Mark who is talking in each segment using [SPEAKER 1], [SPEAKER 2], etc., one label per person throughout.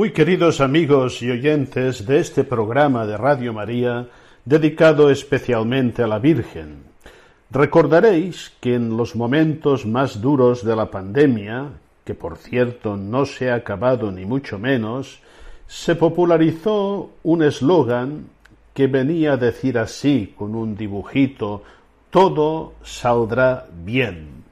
[SPEAKER 1] Muy queridos amigos y oyentes de este programa de Radio María dedicado especialmente a la Virgen, recordaréis que en los momentos más duros de la pandemia, que por cierto no se ha acabado ni mucho menos, se popularizó un eslogan que venía a decir así con un dibujito todo saldrá bien.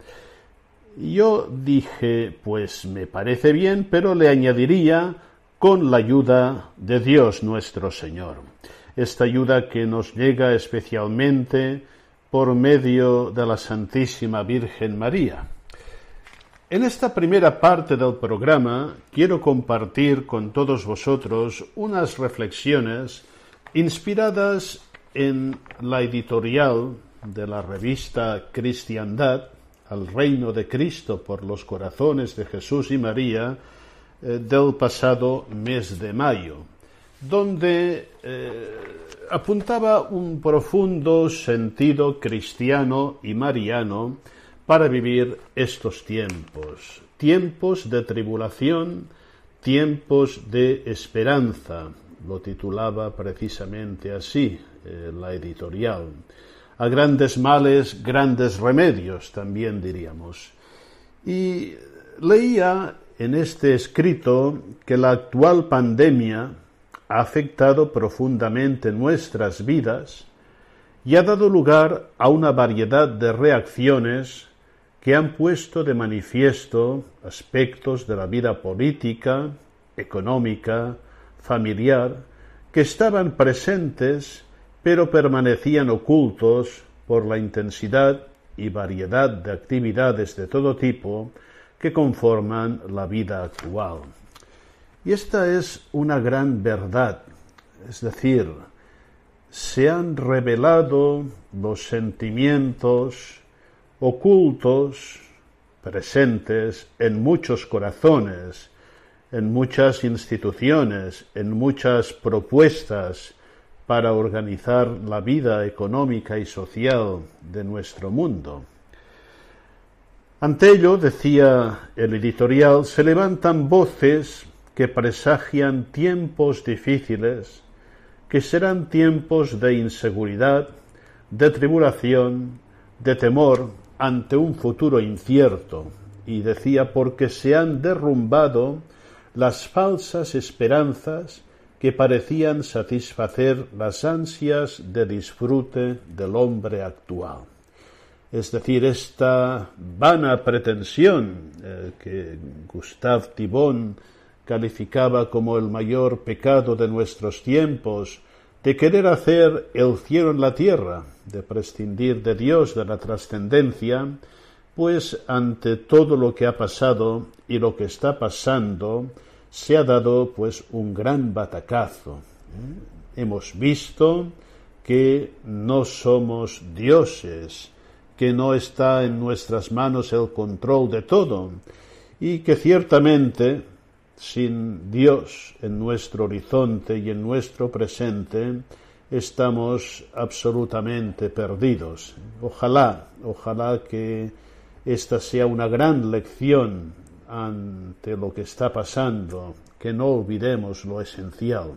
[SPEAKER 1] Yo dije, pues me parece bien, pero le añadiría con la ayuda de Dios nuestro Señor. Esta ayuda que nos llega especialmente por medio de la Santísima Virgen María. En esta primera parte del programa quiero compartir con todos vosotros unas reflexiones inspiradas en la editorial de la revista Cristiandad, al reino de Cristo por los corazones de Jesús y María, eh, del pasado mes de mayo, donde eh, apuntaba un profundo sentido cristiano y mariano para vivir estos tiempos, tiempos de tribulación, tiempos de esperanza, lo titulaba precisamente así eh, la editorial. A grandes males, grandes remedios, también diríamos. Y leía en este escrito que la actual pandemia ha afectado profundamente nuestras vidas y ha dado lugar a una variedad de reacciones que han puesto de manifiesto aspectos de la vida política, económica, familiar, que estaban presentes pero permanecían ocultos por la intensidad y variedad de actividades de todo tipo que conforman la vida actual. Y esta es una gran verdad, es decir, se han revelado los sentimientos ocultos presentes en muchos corazones, en muchas instituciones, en muchas propuestas para organizar la vida económica y social de nuestro mundo. Ante ello, decía el editorial, se levantan voces que presagian tiempos difíciles, que serán tiempos de inseguridad, de tribulación, de temor ante un futuro incierto, y decía porque se han derrumbado las falsas esperanzas que parecían satisfacer las ansias de disfrute del hombre actual es decir, esta vana pretensión eh, que Gustave Thibon calificaba como el mayor pecado de nuestros tiempos, de querer hacer el cielo en la tierra, de prescindir de Dios, de la trascendencia, pues ante todo lo que ha pasado y lo que está pasando, se ha dado pues un gran batacazo. ¿eh? Hemos visto que no somos dioses, que no está en nuestras manos el control de todo y que ciertamente sin Dios en nuestro horizonte y en nuestro presente estamos absolutamente perdidos. Ojalá, ojalá que esta sea una gran lección ante lo que está pasando, que no olvidemos lo esencial.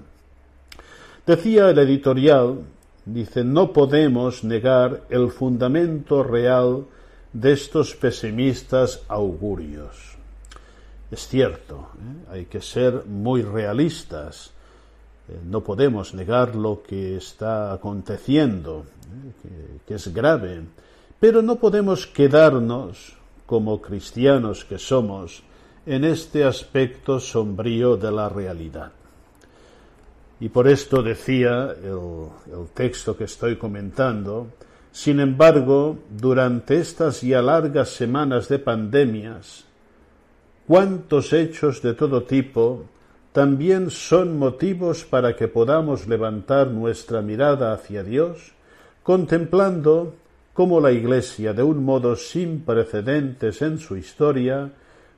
[SPEAKER 1] Decía el editorial dice, no podemos negar el fundamento real de estos pesimistas augurios. Es cierto, ¿eh? hay que ser muy realistas. Eh, no podemos negar lo que está aconteciendo, eh, que es grave, pero no podemos quedarnos, como cristianos que somos, en este aspecto sombrío de la realidad. Y por esto decía el, texto que estoy comentando, sin embargo, durante estas ya largas semanas de pandemias, cuántos hechos de todo tipo también son motivos para que podamos levantar nuestra mirada hacia Dios, contemplando cómo la Iglesia, de un modo sin precedentes en su historia,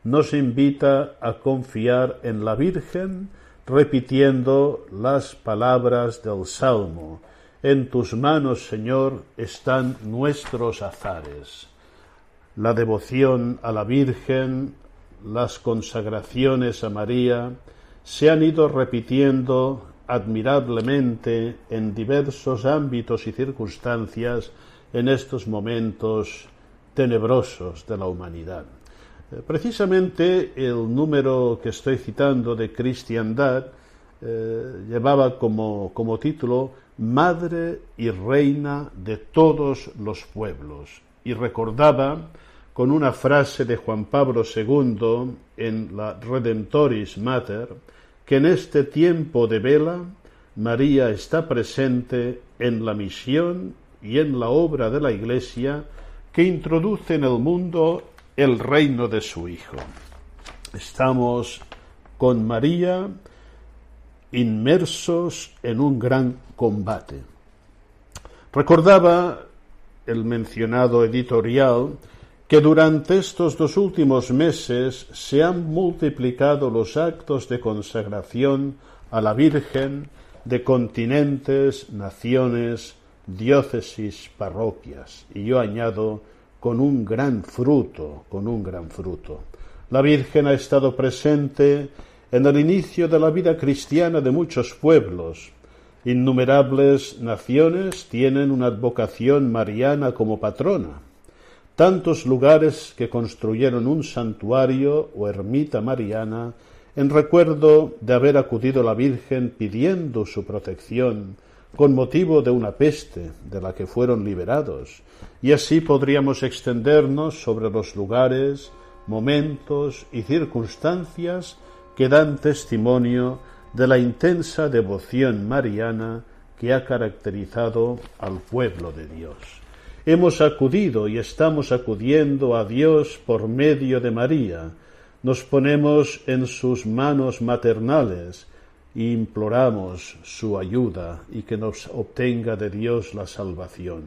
[SPEAKER 1] nos invita a confiar en la Virgen, repitiendo las palabras del Salmo. En tus manos, Señor, están nuestros azares. La devoción a la Virgen, las consagraciones a María, se han ido repitiendo admirablemente en diversos ámbitos y circunstancias en estos momentos tenebrosos de la humanidad. Eh, precisamente el número que estoy citando de Cristiandad eh, llevaba como, como título Madre y Reina de todos los pueblos y recordaba con una frase de Juan Pablo II en la Redemptoris Mater que en este tiempo de vela María está presente en la misión y en la obra de la Iglesia que introduce en el mundo el reino de su Hijo. Estamos con María inmersos en un gran combate. Recordaba el mencionado editorial que durante estos dos últimos meses se han multiplicado los actos de consagración a la Virgen de continentes, naciones, diócesis, parroquias. Y yo añado con un gran fruto, con un gran fruto. La Virgen ha estado presente en el inicio de la vida cristiana de muchos pueblos. Innumerables naciones tienen una advocación mariana como patrona. Tantos lugares que construyeron un santuario o ermita mariana en recuerdo de haber acudido la Virgen pidiendo su protección con motivo de una peste de la que fueron liberados, y así podríamos extendernos sobre los lugares, momentos y circunstancias que dan testimonio de la intensa devoción mariana que ha caracterizado al pueblo de Dios. Hemos acudido y estamos acudiendo a Dios por medio de María, nos ponemos en sus manos maternales, imploramos su ayuda y que nos obtenga de Dios la salvación.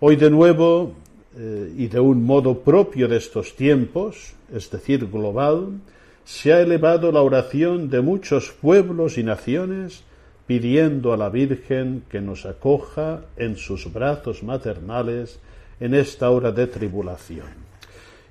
[SPEAKER 1] Hoy de nuevo, eh, y de un modo propio de estos tiempos, es decir, global, se ha elevado la oración de muchos pueblos y naciones pidiendo a la Virgen que nos acoja en sus brazos maternales en esta hora de tribulación.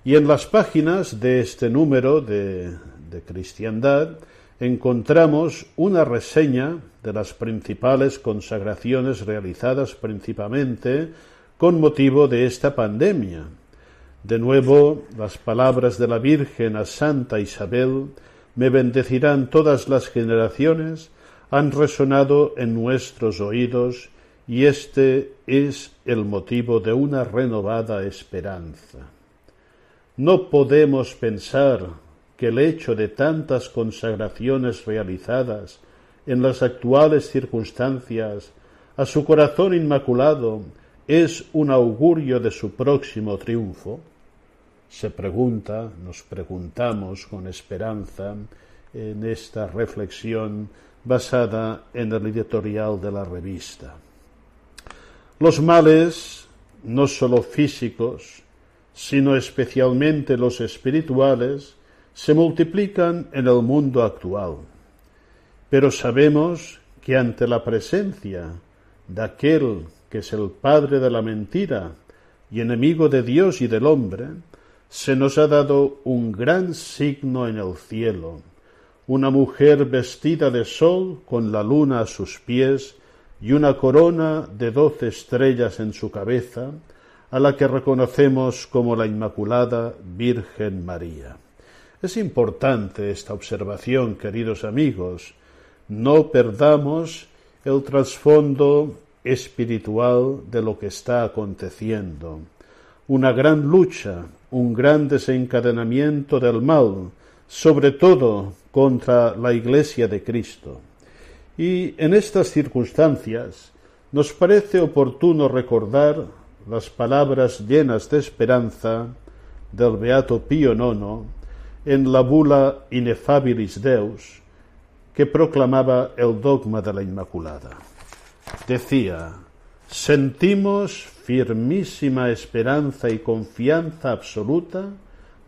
[SPEAKER 1] Y en las páginas de este número de, de Cristiandad encontramos una reseña de las principales consagraciones realizadas principalmente con motivo de esta pandemia. De nuevo, las palabras de la Virgen a Santa Isabel, me bendecirán todas las generaciones, han resonado en nuestros oídos y este es el motivo de una renovada esperanza. No podemos pensar que el hecho de tantas consagraciones realizadas en las actuales circunstancias a su corazón inmaculado es un augurio de su próximo triunfo? Se pregunta, nos preguntamos con esperanza en esta reflexión basada en el editorial de la revista. Los males, no sólo físicos, sino especialmente los espirituales, se multiplican en el mundo actual. Pero sabemos que ante la presencia de aquel que es el padre de la mentira y enemigo de Dios y del hombre, se nos ha dado un gran signo en el cielo, una mujer vestida de sol con la luna a sus pies y una corona de doce estrellas en su cabeza, a la que reconocemos como la Inmaculada Virgen María. Es importante esta observación, queridos amigos, no perdamos el trasfondo espiritual de lo que está aconteciendo. Una gran lucha, un gran desencadenamiento del mal, sobre todo contra la Iglesia de Cristo. Y en estas circunstancias nos parece oportuno recordar las palabras llenas de esperanza del Beato Pío IX en la bula Inefabilis Deus, que proclamaba el dogma de la Inmaculada. Decía, sentimos firmísima esperanza y confianza absoluta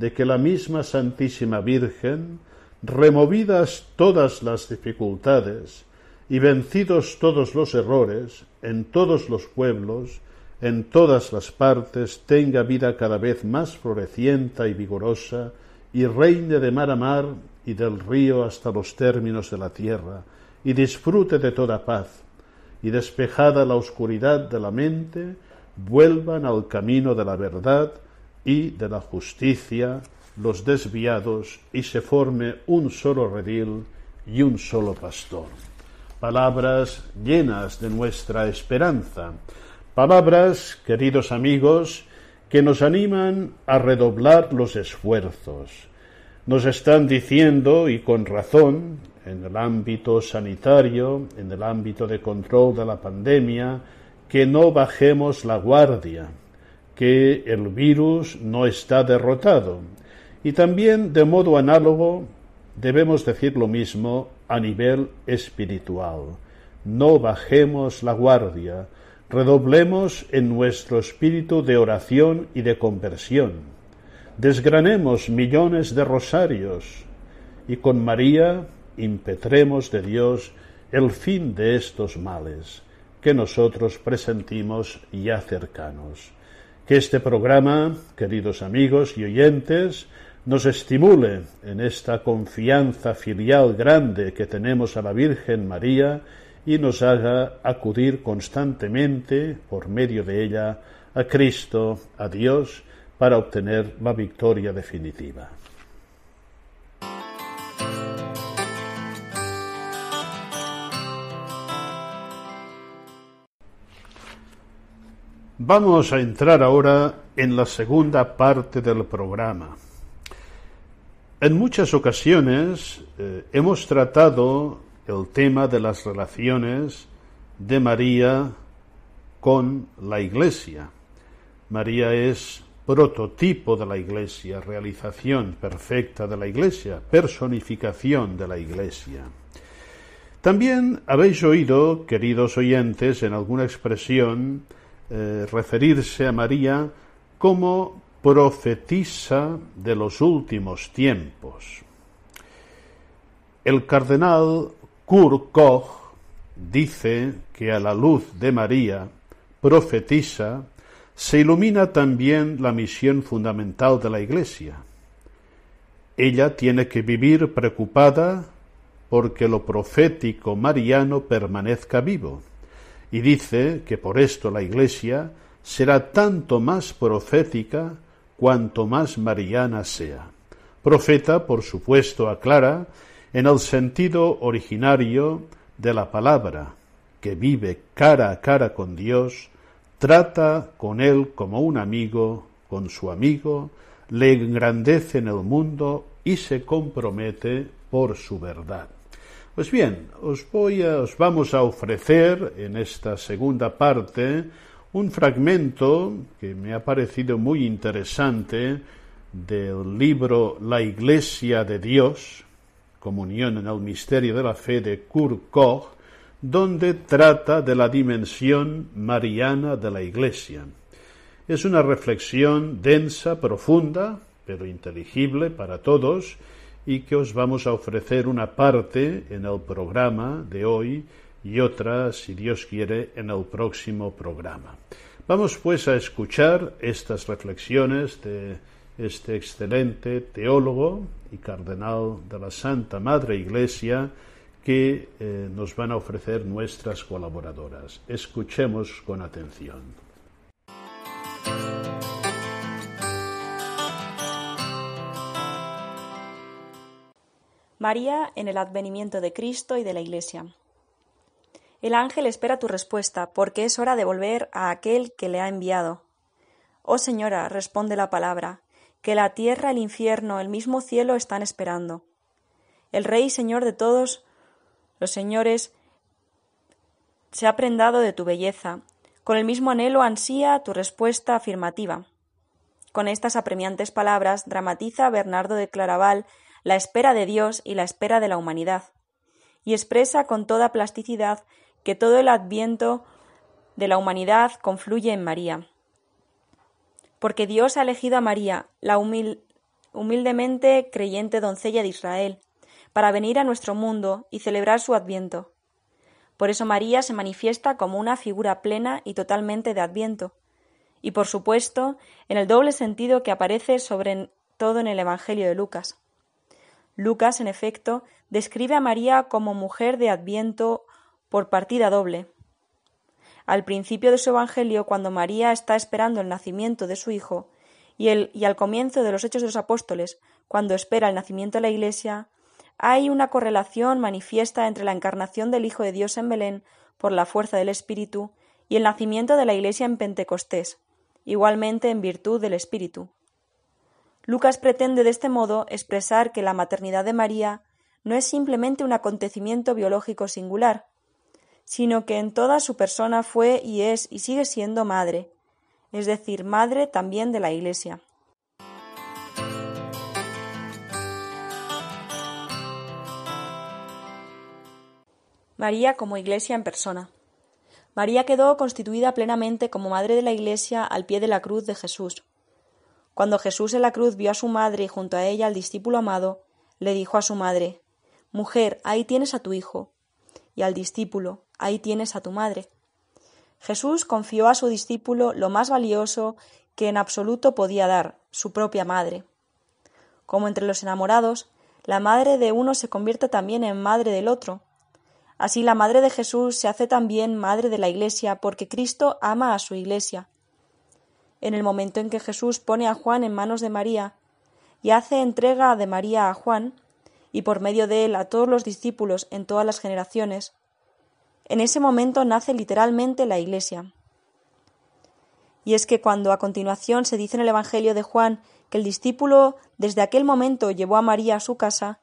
[SPEAKER 1] de que la misma Santísima Virgen, removidas todas las dificultades y vencidos todos los errores, en todos los pueblos, en todas las partes, tenga vida cada vez más florecienta y vigorosa, y reine de mar a mar y del río hasta los términos de la tierra, y disfrute de toda paz, y despejada la oscuridad de la mente, vuelvan al camino de la verdad y de la justicia los desviados, y se forme un solo redil y un solo pastor. Palabras llenas de nuestra esperanza, palabras, queridos amigos, que nos animan a redoblar los esfuerzos. Nos están diciendo, y con razón, en el ámbito sanitario, en el ámbito de control de la pandemia, que no bajemos la guardia, que el virus no está derrotado. Y también, de modo análogo, debemos decir lo mismo a nivel espiritual. No bajemos la guardia, redoblemos en nuestro espíritu de oración y de conversión. Desgranemos millones de rosarios y con María impetremos de Dios el fin de estos males que nosotros presentimos ya cercanos. Que este programa, queridos amigos y oyentes, nos estimule en esta confianza filial grande que tenemos a la Virgen María y nos haga acudir constantemente, por medio de ella, a Cristo, a Dios, para obtener la victoria definitiva. Vamos a entrar ahora en la segunda parte del programa. En muchas ocasiones eh, hemos tratado el tema de las relaciones de María con la Iglesia. María es prototipo de la Iglesia, realización perfecta de la Iglesia, personificación de la Iglesia. También habéis oído, queridos oyentes, en alguna expresión eh, referirse a María como profetisa de los últimos tiempos. El cardenal Kurt Koch dice que a la luz de María, profetisa, se ilumina también la misión fundamental de la Iglesia. Ella tiene que vivir preocupada porque lo profético mariano permanezca vivo, y dice que por esto la Iglesia será tanto más profética cuanto más mariana sea. Profeta, por supuesto, aclara en el sentido originario de la palabra, que vive cara a cara con Dios, trata con Él como un amigo, con su amigo, le engrandece en el mundo y se compromete por su verdad. Pues bien, os voy a, os vamos a ofrecer en esta segunda parte un fragmento que me ha parecido muy interesante del libro La Iglesia de Dios, Comunión en el Misterio de la Fe de Kurt Koch, donde trata de la dimensión mariana de la Iglesia. Es una reflexión densa, profunda, pero inteligible para todos, y que os vamos a ofrecer una parte en el programa de hoy y otra, si Dios quiere, en el próximo programa. Vamos pues a escuchar estas reflexiones de este excelente teólogo y cardenal de la Santa Madre Iglesia que eh, nos van a ofrecer nuestras colaboradoras. Escuchemos con atención.
[SPEAKER 2] María en el advenimiento de Cristo y de la Iglesia. El ángel espera tu respuesta, porque es hora de volver a aquel que le ha enviado. Oh Señora, responde la palabra, que la tierra, el infierno, el mismo cielo están esperando. El Rey Señor de todos los señores se ha prendado de tu belleza, con el mismo anhelo ansía tu respuesta afirmativa. Con estas apremiantes palabras dramatiza Bernardo de Claraval la espera de Dios y la espera de la humanidad, y expresa con toda plasticidad que todo el adviento de la humanidad confluye en María. Porque Dios ha elegido a María, la humildemente creyente doncella de Israel, para venir a nuestro mundo y celebrar su adviento. Por eso María se manifiesta como una figura plena y totalmente de adviento, y por supuesto en el doble sentido que aparece sobre todo en el Evangelio de Lucas. Lucas, en efecto, describe a María como mujer de adviento por partida doble. Al principio de su Evangelio, cuando María está esperando el nacimiento de su Hijo, y, y al comienzo de los Hechos de los Apóstoles, cuando espera el nacimiento de la Iglesia, hay una correlación manifiesta entre la encarnación del Hijo de Dios en Belén por la fuerza del Espíritu y el nacimiento de la Iglesia en Pentecostés, igualmente en virtud del Espíritu. Lucas pretende de este modo expresar que la maternidad de María no es simplemente un acontecimiento biológico singular, sino que en toda su persona fue y es y sigue siendo madre, es decir, madre también de la Iglesia. María como Iglesia en persona. María quedó constituida plenamente como madre de la Iglesia al pie de la cruz de Jesús, cuando Jesús en la cruz vio a su madre y junto a ella al discípulo amado, le dijo a su madre Mujer, ahí tienes a tu hijo, y al discípulo ahí tienes a tu madre. Jesús confió a su discípulo lo más valioso que en absoluto podía dar, su propia madre. Como entre los enamorados, la madre de uno se convierte también en madre del otro. Así la madre de Jesús se hace también madre de la Iglesia porque Cristo ama a su Iglesia en el momento en que Jesús pone a Juan en manos de María y hace entrega de María a Juan, y por medio de él a todos los discípulos en todas las generaciones, en ese momento nace literalmente la Iglesia. Y es que cuando a continuación se dice en el Evangelio de Juan que el discípulo desde aquel momento llevó a María a su casa,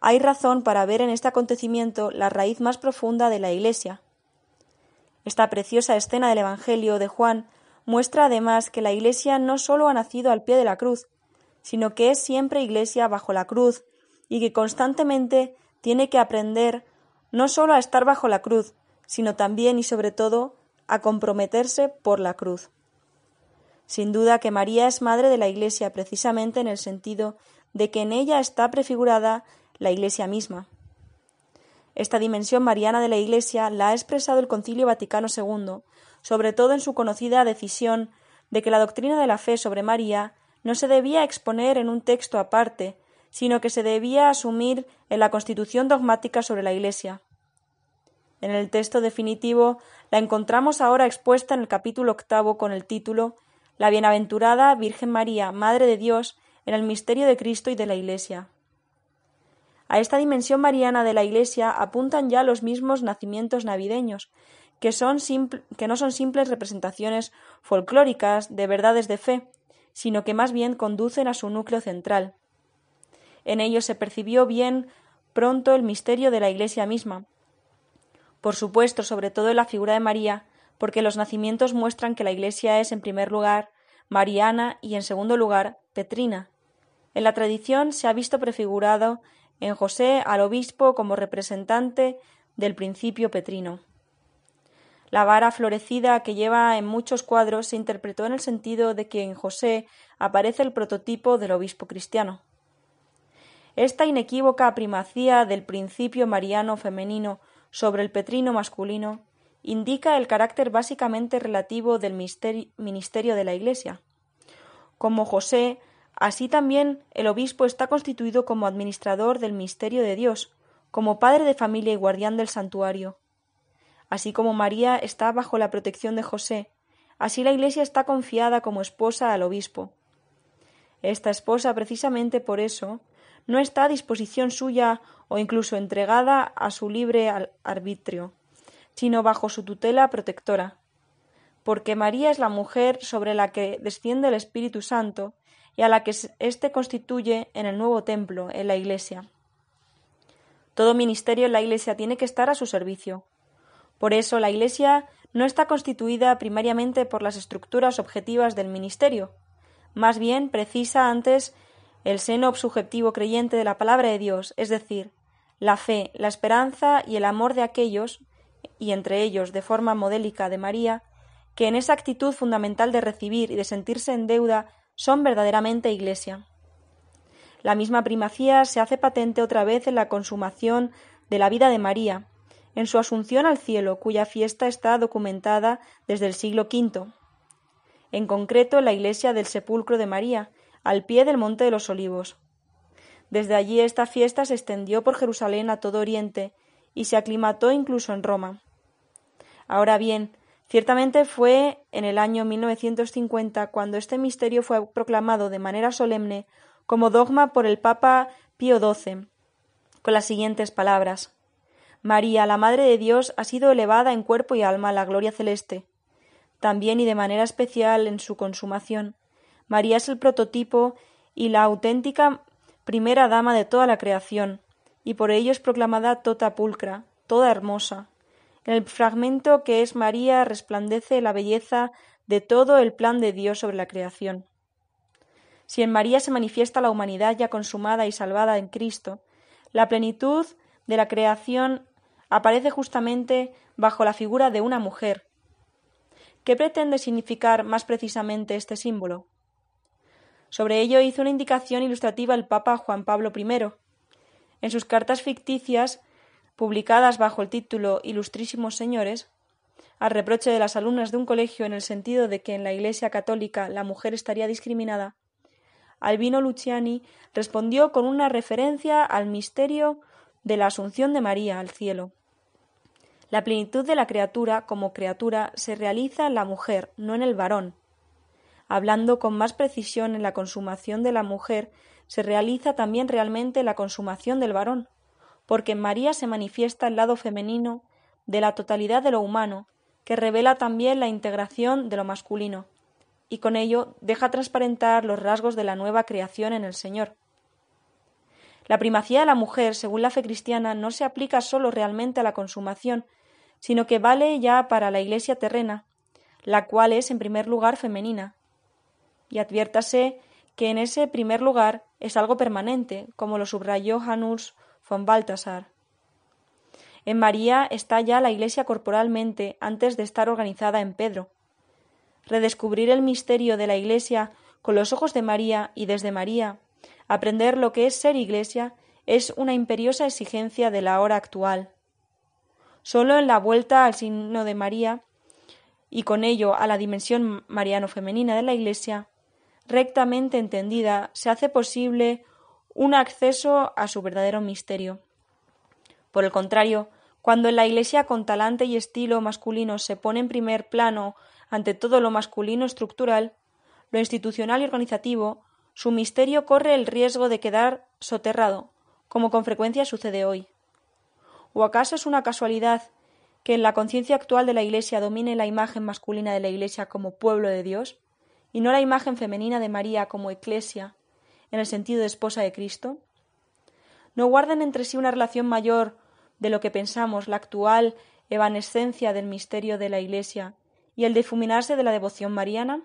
[SPEAKER 2] hay razón para ver en este acontecimiento la raíz más profunda de la Iglesia. Esta preciosa escena del Evangelio de Juan muestra además que la Iglesia no sólo ha nacido al pie de la cruz, sino que es siempre Iglesia bajo la cruz, y que constantemente tiene que aprender no sólo a estar bajo la cruz, sino también y sobre todo a comprometerse por la cruz. Sin duda que María es madre de la Iglesia precisamente en el sentido de que en ella está prefigurada la Iglesia misma. Esta dimensión mariana de la Iglesia la ha expresado el Concilio Vaticano II sobre todo en su conocida decisión de que la doctrina de la fe sobre María no se debía exponer en un texto aparte, sino que se debía asumir en la constitución dogmática sobre la Iglesia. En el texto definitivo la encontramos ahora expuesta en el capítulo octavo con el título La bienaventurada Virgen María, Madre de Dios, en el misterio de Cristo y de la Iglesia. A esta dimensión mariana de la Iglesia apuntan ya los mismos nacimientos navideños, que, son que no son simples representaciones folclóricas de verdades de fe, sino que más bien conducen a su núcleo central. En ellos se percibió bien pronto el misterio de la Iglesia misma. Por supuesto, sobre todo en la figura de María, porque los nacimientos muestran que la Iglesia es, en primer lugar, mariana y, en segundo lugar, petrina. En la tradición se ha visto prefigurado en José al obispo como representante del principio petrino. La vara florecida que lleva en muchos cuadros se interpretó en el sentido de que en José aparece el prototipo del obispo cristiano. Esta inequívoca primacía del principio mariano femenino sobre el petrino masculino indica el carácter básicamente relativo del ministerio de la Iglesia. Como José, así también el obispo está constituido como administrador del misterio de Dios, como padre de familia y guardián del santuario. Así como María está bajo la protección de José, así la Iglesia está confiada como esposa al obispo. Esta esposa, precisamente por eso, no está a disposición suya o incluso entregada a su libre arbitrio, sino bajo su tutela protectora, porque María es la mujer sobre la que desciende el Espíritu Santo y a la que éste constituye en el nuevo templo, en la Iglesia. Todo ministerio en la Iglesia tiene que estar a su servicio. Por eso la Iglesia no está constituida primariamente por las estructuras objetivas del ministerio, más bien precisa antes el seno subjetivo creyente de la palabra de Dios, es decir, la fe, la esperanza y el amor de aquellos, y entre ellos de forma modélica de María, que en esa actitud fundamental de recibir y de sentirse en deuda son verdaderamente Iglesia. La misma primacía se hace patente otra vez en la consumación de la vida de María, en su asunción al cielo, cuya fiesta está documentada desde el siglo V. En concreto, en la iglesia del sepulcro de María, al pie del Monte de los Olivos. Desde allí esta fiesta se extendió por Jerusalén a todo Oriente y se aclimató incluso en Roma. Ahora bien, ciertamente fue en el año 1950 cuando este misterio fue proclamado de manera solemne como dogma por el Papa Pío XII, con las siguientes palabras María, la Madre de Dios, ha sido elevada en cuerpo y alma a la gloria celeste. También y de manera especial en su consumación. María es el prototipo y la auténtica primera dama de toda la creación, y por ello es proclamada toda pulcra, toda hermosa. En el fragmento que es María resplandece la belleza de todo el plan de Dios sobre la creación. Si en María se manifiesta la humanidad ya consumada y salvada en Cristo, la plenitud de la creación aparece justamente bajo la figura de una mujer. ¿Qué pretende significar más precisamente este símbolo? Sobre ello hizo una indicación ilustrativa el Papa Juan Pablo I. En sus cartas ficticias, publicadas bajo el título Ilustrísimos Señores, al reproche de las alumnas de un colegio en el sentido de que en la Iglesia católica la mujer estaría discriminada, Albino Luciani respondió con una referencia al misterio de la Asunción de María al cielo. La plenitud de la criatura como criatura se realiza en la mujer, no en el varón. Hablando con más precisión en la consumación de la mujer, se realiza también realmente la consumación del varón, porque en María se manifiesta el lado femenino de la totalidad de lo humano, que revela también la integración de lo masculino, y con ello deja transparentar los rasgos de la nueva creación en el Señor. La primacía de la mujer, según la fe cristiana, no se aplica sólo realmente a la consumación, sino que vale ya para la Iglesia terrena, la cual es en primer lugar femenina. Y adviértase que en ese primer lugar es algo permanente, como lo subrayó Janus von Balthasar. En María está ya la Iglesia corporalmente antes de estar organizada en Pedro. Redescubrir el misterio de la Iglesia con los ojos de María y desde María, aprender lo que es ser Iglesia, es una imperiosa exigencia de la hora actual. Solo en la vuelta al signo de María y con ello a la dimensión mariano-femenina de la Iglesia, rectamente entendida, se hace posible un acceso a su verdadero misterio. Por el contrario, cuando en la Iglesia con talante y estilo masculino se pone en primer plano ante todo lo masculino estructural, lo institucional y organizativo, su misterio corre el riesgo de quedar soterrado, como con frecuencia sucede hoy. ¿O acaso es una casualidad que en la conciencia actual de la Iglesia domine la imagen masculina de la Iglesia como pueblo de Dios y no la imagen femenina de María como eclesia en el sentido de esposa de Cristo? ¿No guardan entre sí una relación mayor de lo que pensamos la actual evanescencia del misterio de la Iglesia y el difuminarse de la devoción mariana?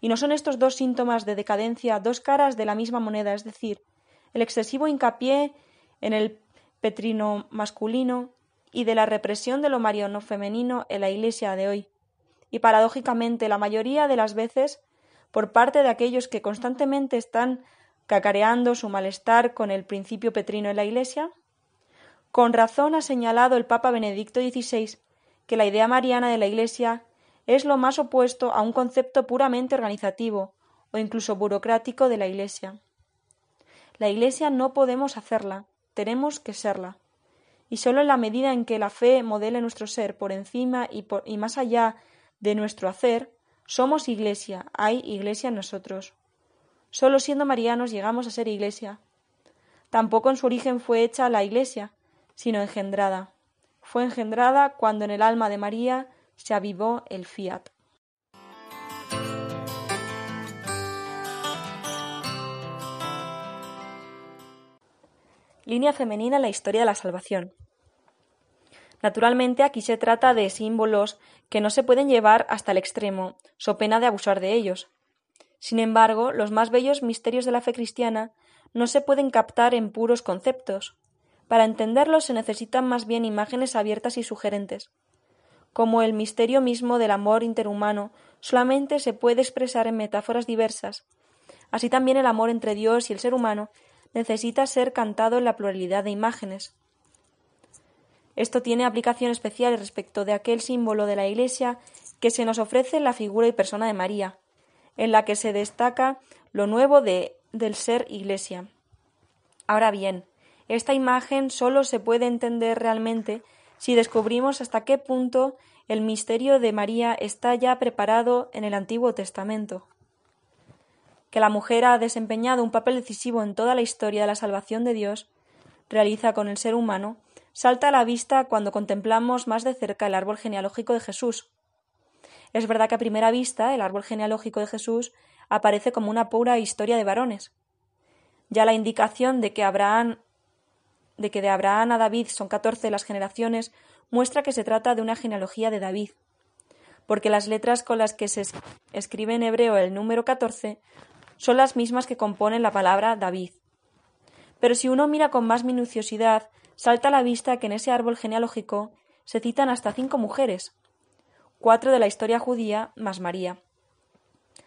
[SPEAKER 2] ¿Y no son estos dos síntomas de decadencia dos caras de la misma moneda, es decir, el excesivo hincapié en el petrino masculino y de la represión de lo mariano femenino en la Iglesia de hoy, y paradójicamente la mayoría de las veces por parte de aquellos que constantemente están cacareando su malestar con el principio petrino en la Iglesia? Con razón ha señalado el Papa Benedicto XVI que la idea mariana de la Iglesia es lo más opuesto a un concepto puramente organizativo o incluso burocrático de la Iglesia. La Iglesia no podemos hacerla, tenemos que serla. Y sólo en la medida en que la fe modele nuestro ser por encima y, por, y más allá de nuestro hacer, somos iglesia, hay iglesia en nosotros. Sólo siendo marianos llegamos a ser iglesia, Tampoco en su origen fue hecha la Iglesia, sino engendrada. Fue engendrada cuando en el alma de María se avivó el fiat. Línea femenina en la historia de la salvación. Naturalmente aquí se trata de símbolos que no se pueden llevar hasta el extremo, so pena de abusar de ellos. Sin embargo, los más bellos misterios de la fe cristiana no se pueden captar en puros conceptos. Para entenderlos se necesitan más bien imágenes abiertas y sugerentes. Como el misterio mismo del amor interhumano solamente se puede expresar en metáforas diversas, así también el amor entre Dios y el ser humano necesita ser cantado en la pluralidad de imágenes. Esto tiene aplicación especial respecto de aquel símbolo de la Iglesia que se nos ofrece en la figura y persona de María, en la que se destaca lo nuevo de, del ser Iglesia. Ahora bien, esta imagen sólo se puede entender realmente si descubrimos hasta qué punto el misterio de María está ya preparado en el Antiguo Testamento que la mujer ha desempeñado un papel decisivo en toda la historia de la salvación de Dios, realiza con el ser humano, salta a la vista cuando contemplamos más de cerca el árbol genealógico de Jesús. Es verdad que a primera vista el árbol genealógico de Jesús aparece como una pura historia de varones. Ya la indicación de que Abraham de que de Abraham a David son catorce las generaciones muestra que se trata de una genealogía de David, porque las letras con las que se escribe en hebreo el número catorce son las mismas que componen la palabra David. Pero si uno mira con más minuciosidad, salta a la vista que en ese árbol genealógico se citan hasta cinco mujeres, cuatro de la historia judía más María.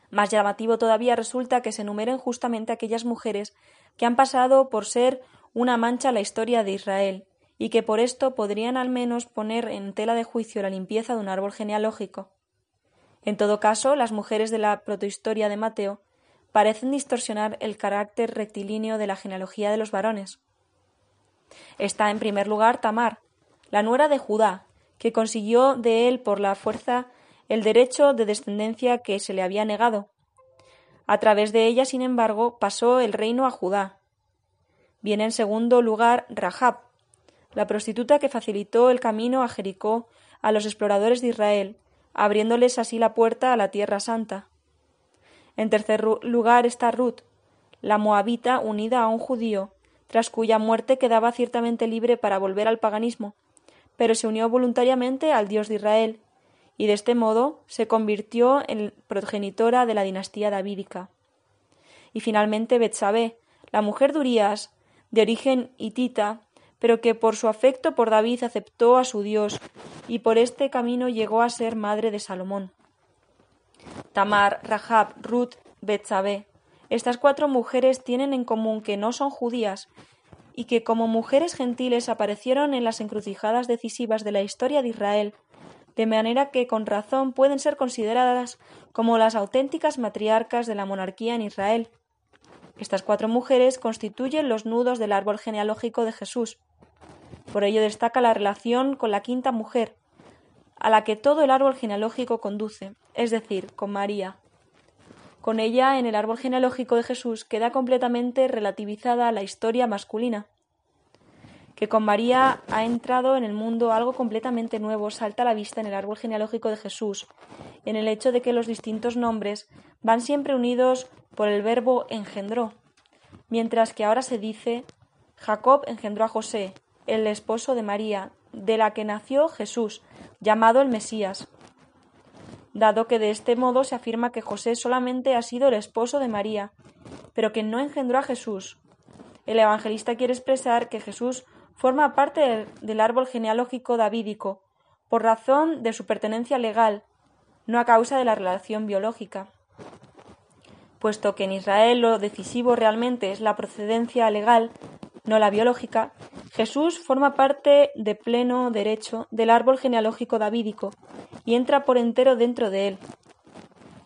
[SPEAKER 2] Más llamativo todavía resulta que se enumeren justamente aquellas mujeres que han pasado por ser una mancha en la historia de Israel, y que por esto podrían al menos poner en tela de juicio la limpieza de un árbol genealógico. En todo caso, las mujeres de la protohistoria de Mateo parecen distorsionar el carácter rectilíneo de la genealogía de los varones. Está en primer lugar Tamar, la nuera de Judá, que consiguió de él por la fuerza el derecho de descendencia que se le había negado. A través de ella, sin embargo, pasó el reino a Judá. Viene en segundo lugar Rahab, la prostituta que facilitó el camino a Jericó a los exploradores de Israel, abriéndoles así la puerta a la Tierra Santa. En tercer lugar está Ruth, la moabita unida a un judío, tras cuya muerte quedaba ciertamente libre para volver al paganismo, pero se unió voluntariamente al Dios de Israel, y de este modo se convirtió en progenitora de la dinastía davídica. Y finalmente Betsabé, la mujer de Urías, de origen hitita, pero que por su afecto por David aceptó a su Dios, y por este camino llegó a ser madre de Salomón. Tamar, Rahab, Ruth, Betsabé. Estas cuatro mujeres tienen en común que no son judías y que como mujeres gentiles aparecieron en las encrucijadas decisivas de la historia de Israel, de manera que con razón pueden ser consideradas como las auténticas matriarcas de la monarquía en Israel. Estas cuatro mujeres constituyen los nudos del árbol genealógico de Jesús. Por ello destaca la relación con la quinta mujer, a la que todo el árbol genealógico conduce, es decir, con María. Con ella, en el árbol genealógico de Jesús queda completamente relativizada la historia masculina. Que con María ha entrado en el mundo algo completamente nuevo salta a la vista en el árbol genealógico de Jesús, en el hecho de que los distintos nombres van siempre unidos por el verbo engendró, mientras que ahora se dice Jacob engendró a José, el esposo de María, de la que nació Jesús, llamado el Mesías. Dado que de este modo se afirma que José solamente ha sido el esposo de María, pero que no engendró a Jesús. El evangelista quiere expresar que Jesús forma parte del, árbol genealógico davídico, por razón de su pertenencia legal, no a causa de la relación biológica. Puesto que en Israel lo decisivo realmente es la procedencia legal, no la biológica, Jesús forma parte de pleno derecho del árbol genealógico davídico y entra por entero dentro de él.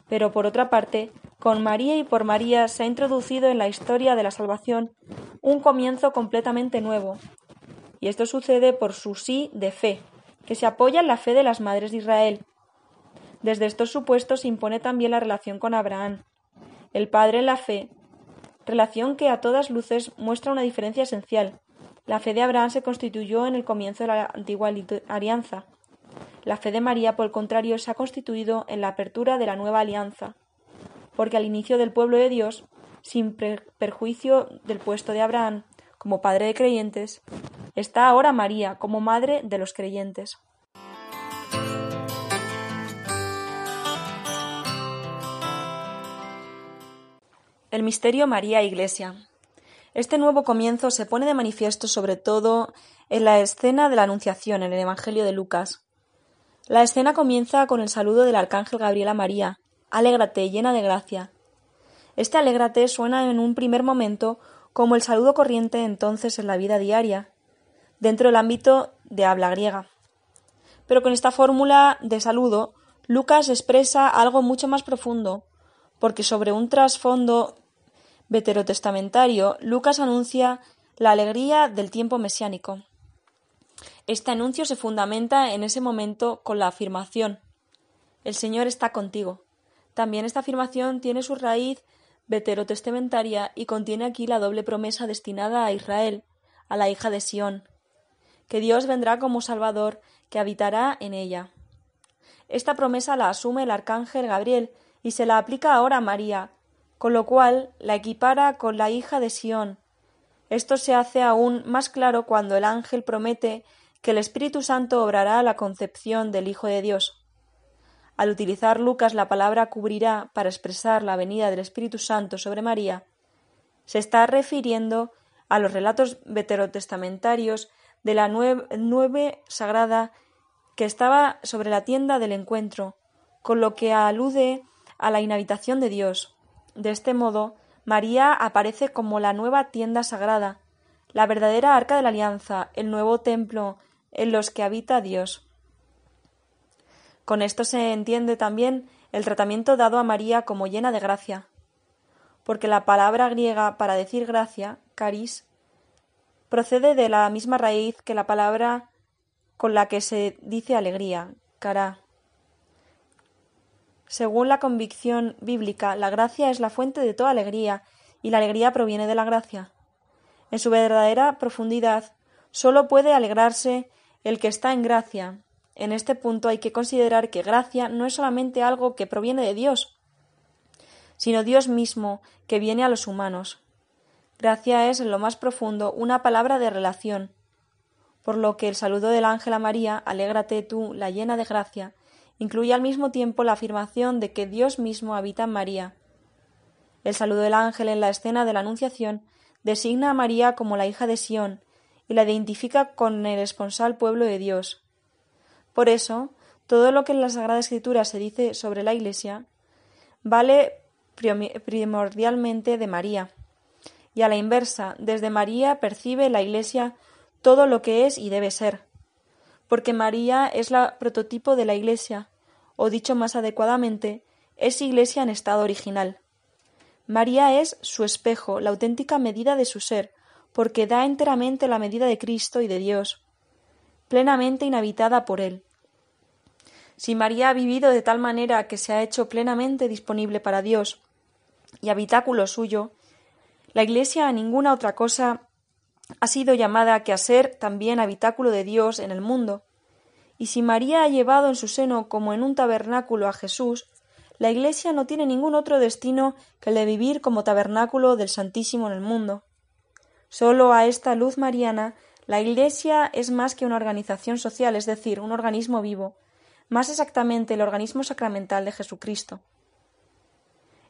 [SPEAKER 2] Pero por otra parte, con María y por María se ha introducido en la historia de la salvación un comienzo completamente nuevo. Y esto sucede por su sí de fe, que se apoya en la fe de las madres de Israel. Desde estos supuestos se impone también la relación con Abraham. El padre en la fe relación que a todas luces muestra una diferencia esencial. La fe de Abraham se constituyó en el comienzo de la antigua alianza. La fe de María, por el contrario, se ha constituido en la apertura de la nueva alianza, porque al inicio del pueblo de Dios, sin perjuicio del puesto de Abraham como padre de creyentes, está ahora María como madre de los creyentes. El misterio María Iglesia. Este nuevo comienzo se pone de manifiesto sobre todo en la escena de la Anunciación en el Evangelio de Lucas. La escena comienza con el saludo del arcángel Gabriel a María. Alégrate, llena de gracia. Este alégrate suena en un primer momento como el saludo corriente entonces en la vida diaria, dentro del ámbito de habla griega. Pero con esta fórmula de saludo, Lucas expresa algo mucho más profundo, porque sobre un trasfondo veterotestamentario, Lucas anuncia la alegría del tiempo mesiánico. Este anuncio se fundamenta en ese momento con la afirmación El Señor está contigo. También esta afirmación tiene su raíz veterotestamentaria y contiene aquí la doble promesa destinada a Israel, a la hija de Sión, que Dios vendrá como Salvador que habitará en ella. Esta promesa la asume el arcángel Gabriel y se la aplica ahora a María, con lo cual la equipara con la hija de Sión. Esto se hace aún más claro cuando el ángel promete que el Espíritu Santo obrará la concepción del Hijo de Dios. Al utilizar Lucas la palabra cubrirá para expresar la venida del Espíritu Santo sobre María, se está refiriendo a los relatos veterotestamentarios de la nueve sagrada que estaba sobre la tienda del encuentro, con lo que alude a la inhabitación de Dios. De este modo, María aparece como la nueva tienda sagrada, la verdadera arca de la alianza, el nuevo templo en los que habita Dios. Con esto se entiende también el tratamiento dado a María como llena de gracia, porque la palabra griega para decir gracia, caris, procede de la misma raíz que la palabra con la que se dice alegría, cara. Según la convicción bíblica, la gracia es la fuente de toda alegría, y la alegría proviene de la gracia. En su verdadera profundidad, sólo puede alegrarse el que está en gracia. En este punto hay que considerar que gracia no es solamente algo que proviene de Dios, sino Dios mismo que viene a los humanos. Gracia es en lo más profundo una palabra de relación, por lo que el saludo del ángel a María, alégrate tú, la llena de gracia, incluye al mismo tiempo la afirmación de que Dios mismo habita en María. El saludo del ángel en la escena de la Anunciación designa a María como la hija de Sión y la identifica con el esponsal pueblo de Dios. Por eso, todo lo que en la Sagrada Escritura se dice sobre la Iglesia vale primordialmente de María. Y a la inversa, desde María percibe la Iglesia todo lo que es y debe ser porque María es la prototipo de la Iglesia, o dicho más adecuadamente, es Iglesia en estado original. María es su espejo, la auténtica medida de su ser, porque da enteramente la medida de Cristo y de Dios, plenamente inhabitada por Él. Si María ha vivido de tal manera que se ha hecho plenamente disponible para Dios y habitáculo suyo, la Iglesia a ninguna otra cosa ha sido llamada que a ser también habitáculo de Dios en el mundo. Y si María ha llevado en su seno como en un tabernáculo a Jesús, la Iglesia no tiene ningún otro destino que el de vivir como tabernáculo del Santísimo en el mundo. Solo a esta luz mariana la Iglesia es más que una organización social, es decir, un organismo vivo, más exactamente el organismo sacramental de Jesucristo.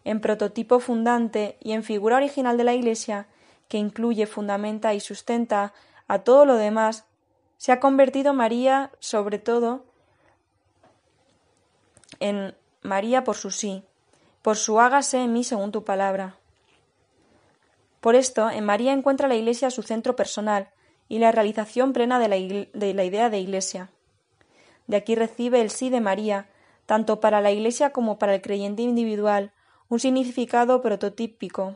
[SPEAKER 2] En prototipo fundante y en figura original de la Iglesia, que incluye, fundamenta y sustenta a todo lo demás, se ha convertido María sobre todo en María por su sí, por su hágase en mí según tu palabra. Por esto, en María encuentra la Iglesia su centro personal y la realización plena de la, de la idea de Iglesia. De aquí recibe el sí de María, tanto para la Iglesia como para el creyente individual, un significado prototípico,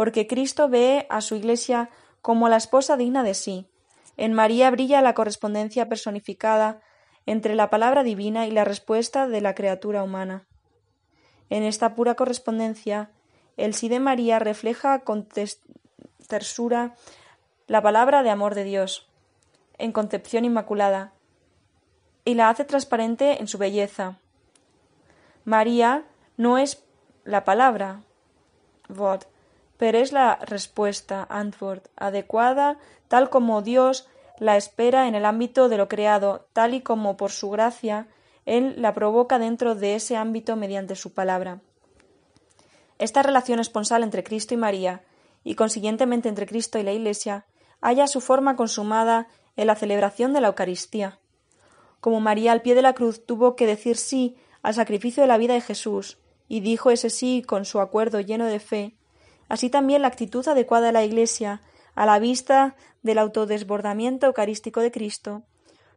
[SPEAKER 2] porque Cristo ve a su Iglesia como la esposa digna de sí. En María brilla la correspondencia personificada entre la palabra divina y la respuesta de la criatura humana. En esta pura correspondencia, el sí de María refleja con tersura la palabra de amor de Dios, en concepción inmaculada, y la hace transparente en su belleza. María no es la palabra, pero es la respuesta, Antwort, adecuada, tal como Dios la espera en el ámbito de lo creado, tal y como por su gracia Él la provoca dentro de ese ámbito mediante su palabra. Esta relación esponsal entre Cristo y María, y consiguientemente entre Cristo y la Iglesia, halla su forma consumada en la celebración de la Eucaristía. Como María al pie de la cruz tuvo que decir sí al sacrificio de la vida de Jesús, y dijo ese sí con su acuerdo lleno de fe, así también la actitud adecuada de la Iglesia a la vista del autodesbordamiento eucarístico de Cristo,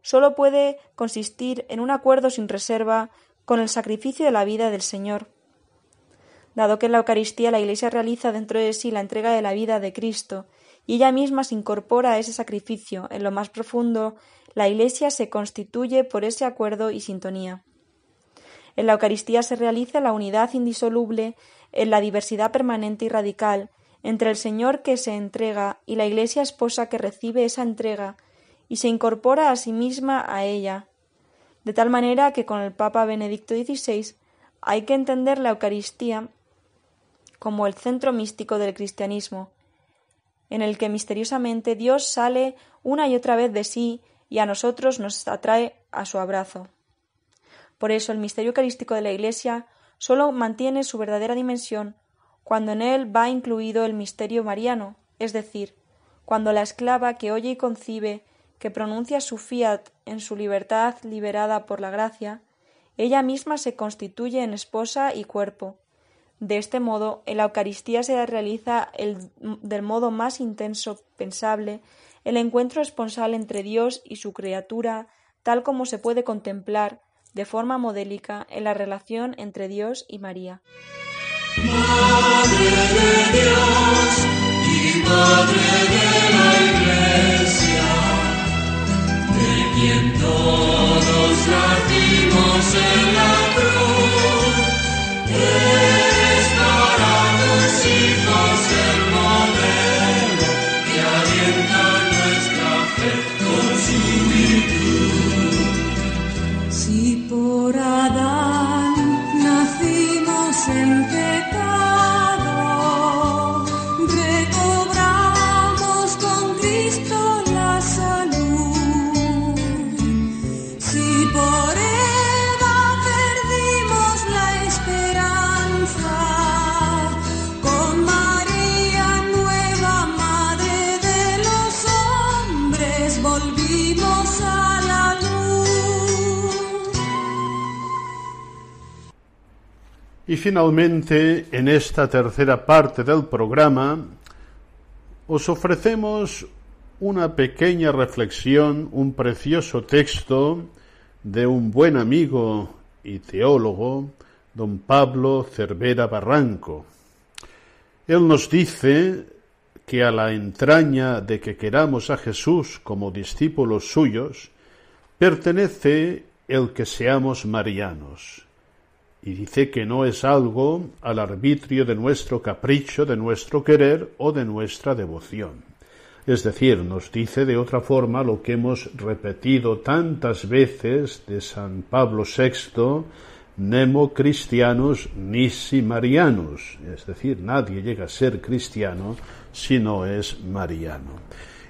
[SPEAKER 2] sólo puede consistir en un acuerdo sin reserva con el sacrificio de la vida del Señor. Dado que en la Eucaristía la Iglesia realiza dentro de sí la entrega de la vida de Cristo y ella misma se incorpora a ese sacrificio en lo más profundo, la Iglesia se constituye por ese acuerdo y sintonía. En la Eucaristía se realiza la unidad indisoluble en la diversidad permanente y radical entre el Señor que se entrega y la Iglesia esposa que recibe esa entrega y se incorpora a sí misma a ella, de tal manera que con el Papa Benedicto XVI hay que entender la Eucaristía como el centro místico del cristianismo, en el que misteriosamente Dios sale una y otra vez de sí y a nosotros nos atrae a su abrazo. Por eso el misterio eucarístico de la Iglesia sólo mantiene su verdadera dimensión cuando en él va incluido el misterio mariano, es decir, cuando la esclava que oye y concibe, que pronuncia su fiat en su libertad liberada por la gracia, ella misma se constituye en esposa y cuerpo. De este modo, en la Eucaristía se realiza el, del modo más intenso pensable el encuentro esponsal entre Dios y su criatura, tal como se puede contemplar de forma modélica en la relación entre Dios y María.
[SPEAKER 3] Madre de Dios y Madre de la Iglesia, de quien todos nacimos en la cruz,
[SPEAKER 4] Si
[SPEAKER 1] Y finalmente, en esta tercera parte del programa, os ofrecemos una pequeña reflexión, un precioso texto de un buen amigo y teólogo, don Pablo Cervera Barranco. Él nos dice que a la entraña de que queramos a Jesús como discípulos suyos, pertenece el que seamos marianos y dice que no es algo al arbitrio de nuestro capricho, de nuestro querer o de nuestra devoción. Es decir, nos dice de otra forma lo que hemos repetido tantas veces de San Pablo VI, nemo cristianos nisi marianos, es decir, nadie llega a ser cristiano si no es mariano.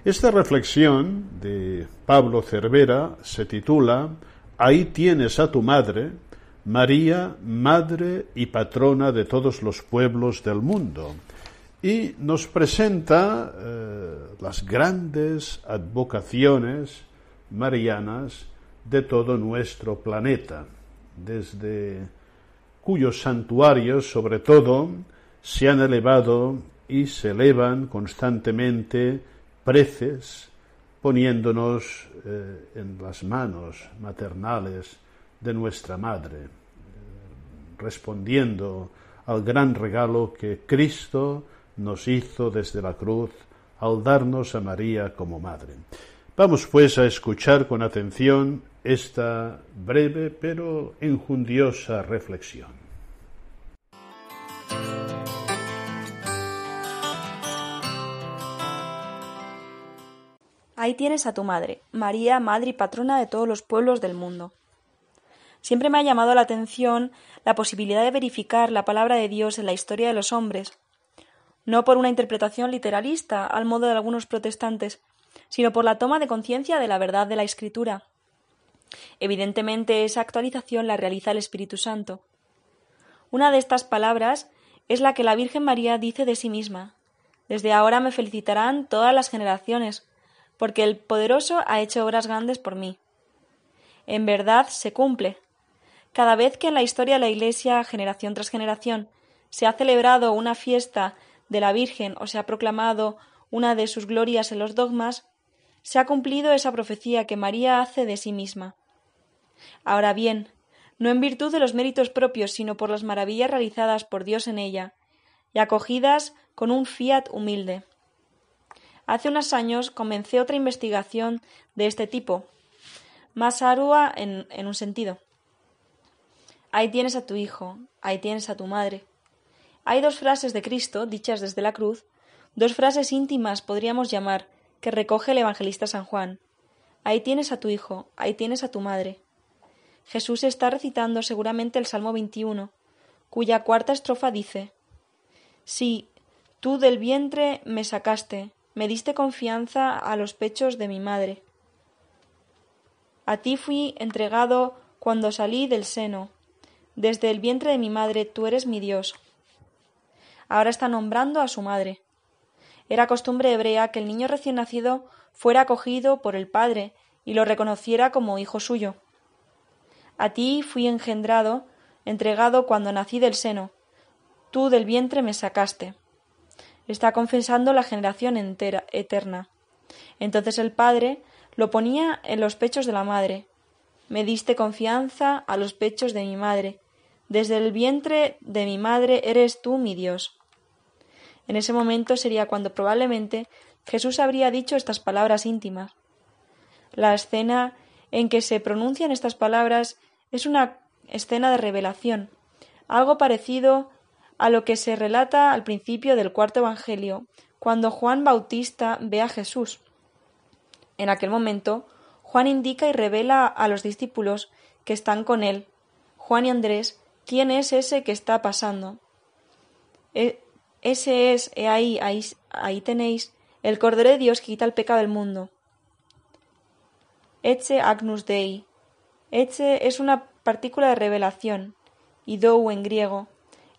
[SPEAKER 1] Esta reflexión de Pablo Cervera se titula Ahí tienes a tu madre, María, Madre y Patrona de todos los pueblos del mundo, y nos presenta eh, las grandes advocaciones marianas de todo nuestro planeta, desde cuyos santuarios, sobre todo, se han elevado y se elevan constantemente preces, poniéndonos eh, en las manos maternales de nuestra Madre, respondiendo al gran regalo que Cristo nos hizo desde la cruz al darnos a María como Madre. Vamos pues a escuchar con atención esta breve pero enjundiosa reflexión.
[SPEAKER 2] Ahí tienes a tu madre, María, madre y patrona de todos los pueblos del mundo. Siempre me ha llamado la atención la posibilidad de verificar la palabra de Dios en la historia de los hombres, no por una interpretación literalista, al modo de algunos protestantes, sino por la toma de conciencia de la verdad de la Escritura. Evidentemente, esa actualización la realiza el Espíritu Santo. Una de estas palabras es la que la Virgen María dice de sí misma. Desde ahora me felicitarán todas las generaciones, porque el poderoso ha hecho obras grandes por mí. En verdad se cumple. Cada vez que en la historia de la Iglesia, generación tras generación, se ha celebrado una fiesta de la Virgen o se ha proclamado una de sus glorias en los dogmas, se ha cumplido esa profecía que María hace de sí misma. Ahora bien, no en virtud de los méritos propios, sino por las maravillas realizadas por Dios en ella, y acogidas con un fiat humilde. Hace unos años comencé otra investigación de este tipo, más ardua en, en un sentido. Ahí tienes a tu hijo, ahí tienes a tu madre. Hay dos frases de Cristo, dichas desde la cruz, dos frases íntimas podríamos llamar, que recoge el evangelista San Juan. Ahí tienes a tu hijo, ahí tienes a tu madre. Jesús está recitando seguramente el Salmo 21, cuya cuarta estrofa dice Sí, tú del vientre me sacaste, me diste confianza a los pechos de mi madre. A ti fui entregado cuando salí del seno. Desde el vientre de mi madre tú eres mi Dios. Ahora está nombrando a su madre. Era costumbre hebrea que el niño recién nacido fuera acogido por el padre y lo reconociera como hijo suyo. A ti fui engendrado, entregado cuando nací del seno. Tú del vientre me sacaste. Está confesando la generación entera, eterna. Entonces el padre lo ponía en los pechos de la madre. Me diste confianza a los pechos de mi madre. Desde el vientre de mi madre eres tú mi Dios. En ese momento sería cuando probablemente Jesús habría dicho estas palabras íntimas. La escena en que se pronuncian estas palabras es una escena de revelación, algo parecido a lo que se relata al principio del cuarto Evangelio, cuando Juan Bautista ve a Jesús. En aquel momento, Juan indica y revela a los discípulos que están con él, Juan y Andrés, quién es ese que está pasando. E, ese es, he ahí, ahí, ahí tenéis, el Cordero de Dios que quita el pecado del mundo. Eche agnus dei. Eche es una partícula de revelación, y dou en griego.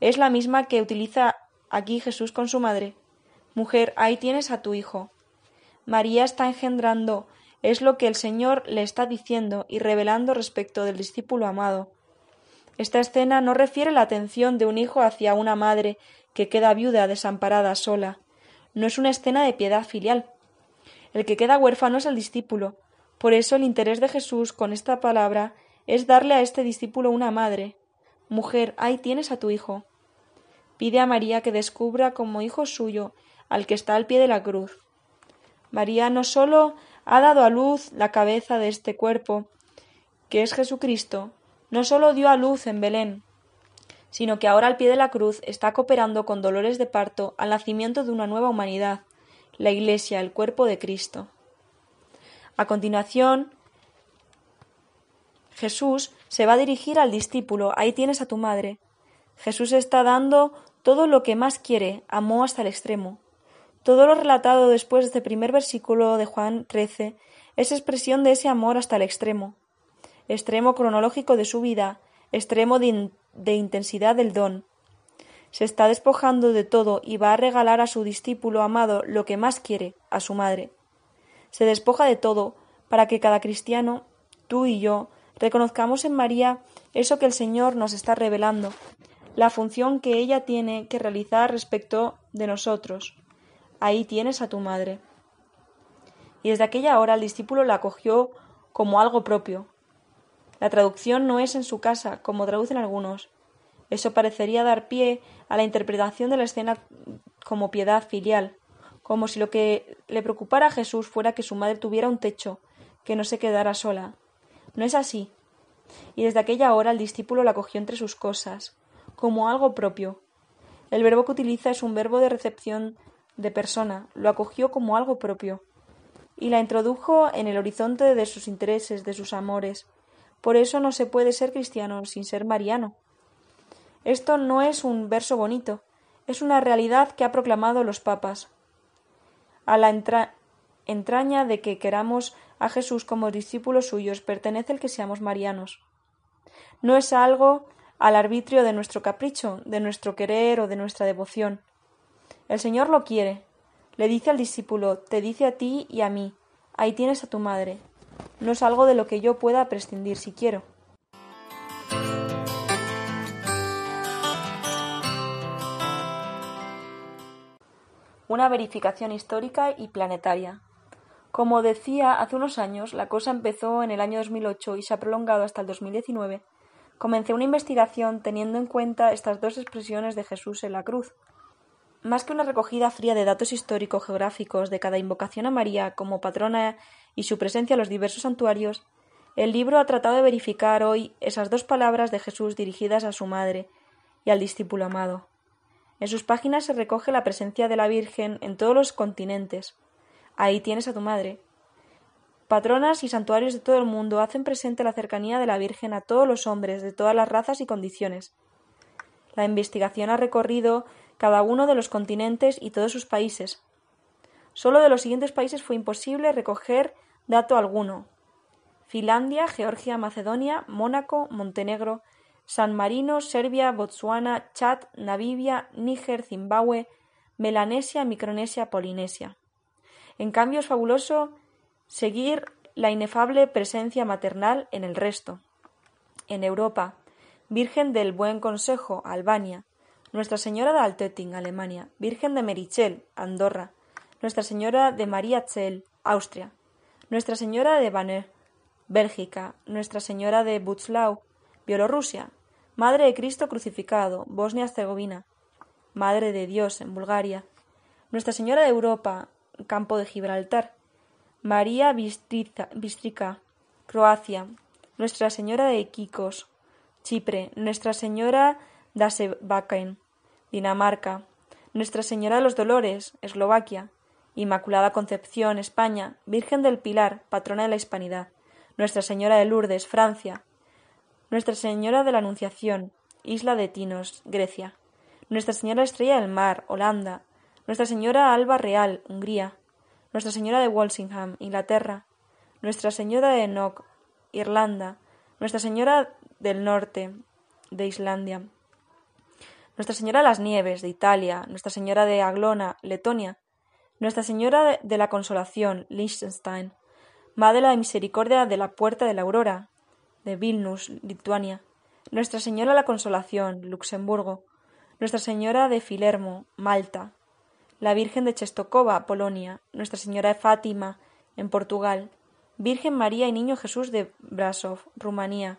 [SPEAKER 2] Es la misma que utiliza aquí Jesús con su madre. Mujer, ahí tienes a tu hijo. María está engendrando, es lo que el Señor le está diciendo y revelando respecto del discípulo amado. Esta escena no refiere la atención de un hijo hacia una madre que queda viuda, desamparada, sola. No es una escena de piedad filial. El que queda huérfano es el discípulo, por eso el interés de Jesús con esta palabra es darle a este discípulo una madre. Mujer, ahí tienes a tu hijo. Pide a María que descubra como hijo suyo al que está al pie de la cruz. María no sólo ha dado a luz la cabeza de este cuerpo, que es Jesucristo, no sólo dio a luz en Belén, sino que ahora al pie de la cruz está cooperando con dolores de parto al nacimiento de una nueva humanidad, la Iglesia, el cuerpo de Cristo. A continuación, Jesús se va a dirigir al discípulo, ahí tienes a tu madre. Jesús está dando todo lo que más quiere, amó hasta el extremo. Todo lo relatado después de este primer versículo de Juan 13 es expresión de ese amor hasta el extremo, extremo cronológico de su vida, extremo de, de intensidad del don. Se está despojando de todo y va a regalar a su discípulo amado lo que más quiere, a su madre se despoja de todo para que cada cristiano, tú y yo, reconozcamos en María eso que el Señor nos está revelando, la función que ella tiene que realizar respecto de nosotros. Ahí tienes a tu madre. Y desde aquella hora el discípulo la acogió como algo propio. La traducción no es en su casa, como traducen algunos. Eso parecería dar pie a la interpretación de la escena como piedad filial como si lo que le preocupara a Jesús fuera que su madre tuviera un techo, que no se quedara sola. No es así. Y desde aquella hora el discípulo la cogió entre sus cosas, como algo propio. El verbo que utiliza es un verbo de recepción de persona, lo acogió como algo propio. y la introdujo en el horizonte de sus intereses, de sus amores. Por eso no se puede ser cristiano sin ser mariano. Esto no es un verso bonito, es una realidad que ha proclamado los papas. A la entraña de que queramos a Jesús como discípulos suyos pertenece el que seamos marianos. No es algo al arbitrio de nuestro capricho, de nuestro querer o de nuestra devoción. El Señor lo quiere. Le dice al discípulo, te dice a ti y a mí, ahí tienes a tu madre. No es algo de lo que yo pueda prescindir si quiero. Una verificación histórica y planetaria. Como decía hace unos años, la cosa empezó en el año 2008 y se ha prolongado hasta el 2019. Comencé una investigación teniendo en cuenta estas dos expresiones de Jesús en la cruz. Más que una recogida fría de datos histórico-geográficos de cada invocación a María como patrona y su presencia en los diversos santuarios, el libro ha tratado de verificar hoy esas dos palabras de Jesús dirigidas a su madre y al discípulo amado. En sus páginas se recoge la presencia de la Virgen en todos los continentes. Ahí tienes a tu madre, Patronas y santuarios de todo el mundo hacen presente la cercanía de la Virgen a todos los hombres de todas las razas y condiciones. La investigación ha recorrido cada uno de los continentes y todos sus países. Solo de los siguientes países fue imposible recoger dato alguno. Finlandia, Georgia, Macedonia, Mónaco, Montenegro, San Marino, Serbia, Botsuana, Chad, Namibia, Níger, Zimbabue, Melanesia, Micronesia, Polinesia. En cambio es fabuloso seguir la inefable presencia maternal en el resto. En Europa, Virgen del Buen Consejo, Albania, Nuestra Señora de Altötting, Alemania, Virgen de Merichel, Andorra, Nuestra Señora de María Chel, Austria, Nuestra Señora de Banner, Bélgica, Nuestra Señora de Butzlau, Bielorrusia, Madre de Cristo crucificado, Bosnia-Herzegovina, Madre de Dios en Bulgaria, Nuestra Señora de Europa, Campo de Gibraltar, María Bistrica, Croacia, Nuestra Señora de Iquitos, Chipre, Nuestra Señora de Dinamarca, Nuestra Señora de los Dolores, Eslovaquia, Inmaculada Concepción, España, Virgen del Pilar, patrona de la Hispanidad, Nuestra Señora de Lourdes, Francia, Nuestra Señora de la Anunciación, Isla de Tinos, Grecia, Nuestra Señora Estrella del Mar, Holanda, Nuestra Señora Alba Real, Hungría, nuestra Señora de Walsingham, Inglaterra, Nuestra Señora de Enoch, Irlanda, Nuestra Señora del Norte, de Islandia, Nuestra Señora de las Nieves, de Italia, Nuestra Señora de Aglona, Letonia, Nuestra Señora de la Consolación, Liechtenstein, Madre de la Misericordia de la Puerta de la Aurora, de Vilnius, Lituania, Nuestra Señora de la Consolación, Luxemburgo, Nuestra Señora de Filermo, Malta, la Virgen de Chestokova, Polonia, Nuestra Señora de Fátima, en Portugal, Virgen María y Niño Jesús de Brasov, Rumanía,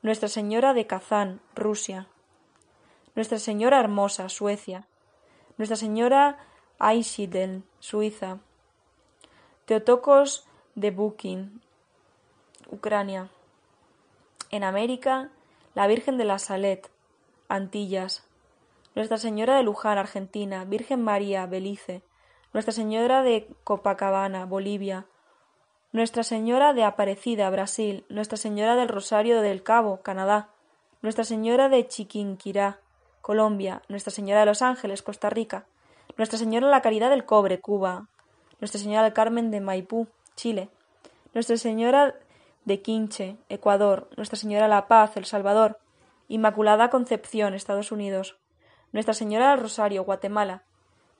[SPEAKER 2] Nuestra Señora de Kazán, Rusia, Nuestra Señora Hermosa, Suecia, Nuestra Señora Eichsiedeln, Suiza, Teotocos de Bukin, Ucrania. En América, la Virgen de la Salet, Antillas, nuestra Señora de Luján, Argentina, Virgen María, Belice, Nuestra Señora de Copacabana, Bolivia, Nuestra Señora de Aparecida, Brasil, Nuestra Señora del Rosario del Cabo, Canadá, Nuestra Señora de Chiquinquirá, Colombia, Nuestra Señora de Los Ángeles, Costa Rica, Nuestra Señora de la Caridad del Cobre, Cuba, Nuestra Señora del Carmen de Maipú, Chile, Nuestra Señora de Quinche, Ecuador, Nuestra Señora de la Paz, El Salvador, Inmaculada Concepción, Estados Unidos, nuestra Señora del Rosario, Guatemala,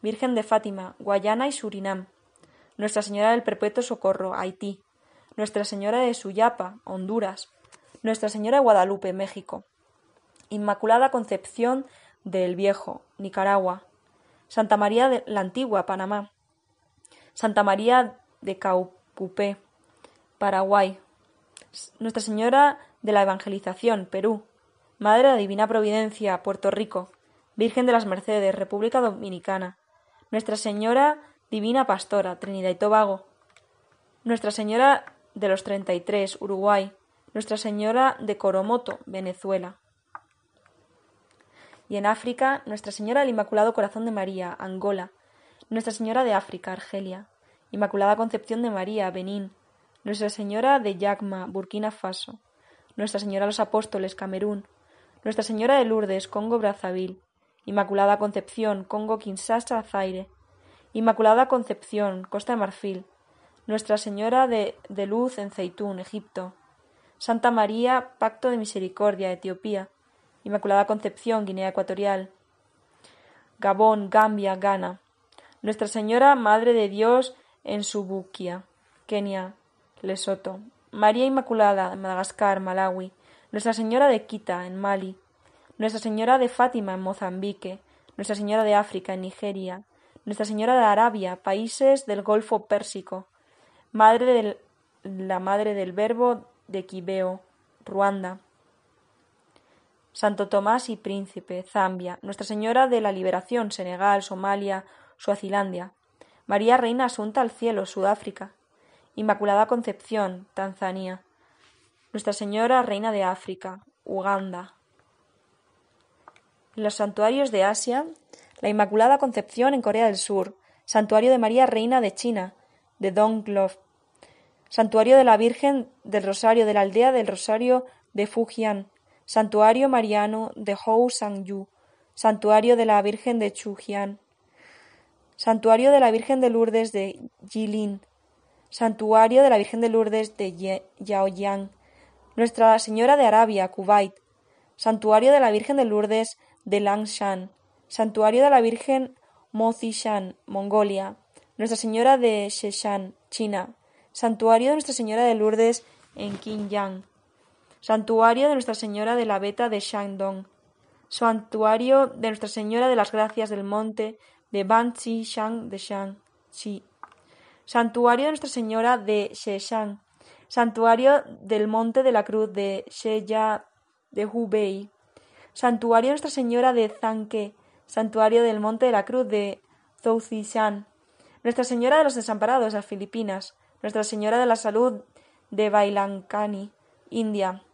[SPEAKER 2] Virgen de Fátima, Guayana y Surinam, Nuestra Señora del Perpetuo Socorro, Haití, Nuestra Señora de Suyapa, Honduras, Nuestra Señora de Guadalupe, México, Inmaculada Concepción del Viejo, Nicaragua, Santa María de la Antigua, Panamá, Santa María de Caupupé, Paraguay, Nuestra Señora de la Evangelización, Perú, Madre de Divina Providencia, Puerto Rico, Virgen de las Mercedes, República Dominicana, Nuestra Señora Divina Pastora, Trinidad y Tobago, Nuestra Señora de los Treinta y Tres, Uruguay, Nuestra Señora de Coromoto, Venezuela. Y en África, Nuestra Señora del Inmaculado Corazón de María, Angola, Nuestra Señora de África, Argelia, Inmaculada Concepción de María, Benín, Nuestra Señora de Yagma, Burkina Faso, Nuestra Señora de los Apóstoles, Camerún, Nuestra Señora de Lourdes, Congo Brazzaville, Inmaculada Concepción, Congo Kinshasa, Zaire, Inmaculada Concepción, Costa de Marfil, Nuestra Señora de, de Luz en Zeitún, Egipto, Santa María, Pacto de Misericordia, Etiopía, Inmaculada Concepción, Guinea Ecuatorial, Gabón, Gambia, Ghana, Nuestra Señora, Madre de Dios en Subuquia, Kenia, Lesoto, María Inmaculada, Madagascar, Malawi, Nuestra Señora de Quita, en Mali, Nuestra Señora de Fátima, en Mozambique, Nuestra Señora de África, en Nigeria, Nuestra Señora de Arabia, países del Golfo Pérsico, Madre del, la Madre del Verbo de Quibeo, Ruanda, Santo Tomás y Príncipe, Zambia, Nuestra Señora de la Liberación, Senegal, Somalia, Suazilandia, María Reina Asunta al Cielo, Sudáfrica, Inmaculada Concepción, Tanzania, Nuestra Señora Reina de África, Uganda. En los santuarios de Asia, la Inmaculada Concepción en Corea del Sur, Santuario de María Reina de China, de Donglof, Santuario de la Virgen del Rosario de la Aldea del Rosario de Fujian, Santuario Mariano de Hou Sang-yu, Santuario de la Virgen de Chujian, Santuario de la Virgen de Lourdes de Jilin, Santuario de la Virgen de Lourdes de Yaoyang, Nuestra Señora de Arabia, Kuwait, Santuario de la Virgen de Lourdes de Langshan, Santuario de la Virgen Mozishan, Mongolia, Nuestra Señora de Sheshan, China, Santuario de Nuestra Señora de Lourdes en Qinyang, Santuario de Nuestra Señora de la Beta de Shandong, Santuario de Nuestra Señora de las Gracias del Monte de Banqi Shang de Shangxi, Santuario de Nuestra Señora de Sheshan, Santuario del Monte de la Cruz de Sheya de Hubei, Santuario de Nuestra Señora de Zanque, Santuario del Monte de la Cruz de Zouzishan, Nuestra Señora de los Desamparados, las Filipinas, Nuestra Señora de la Salud de Bailancani, India,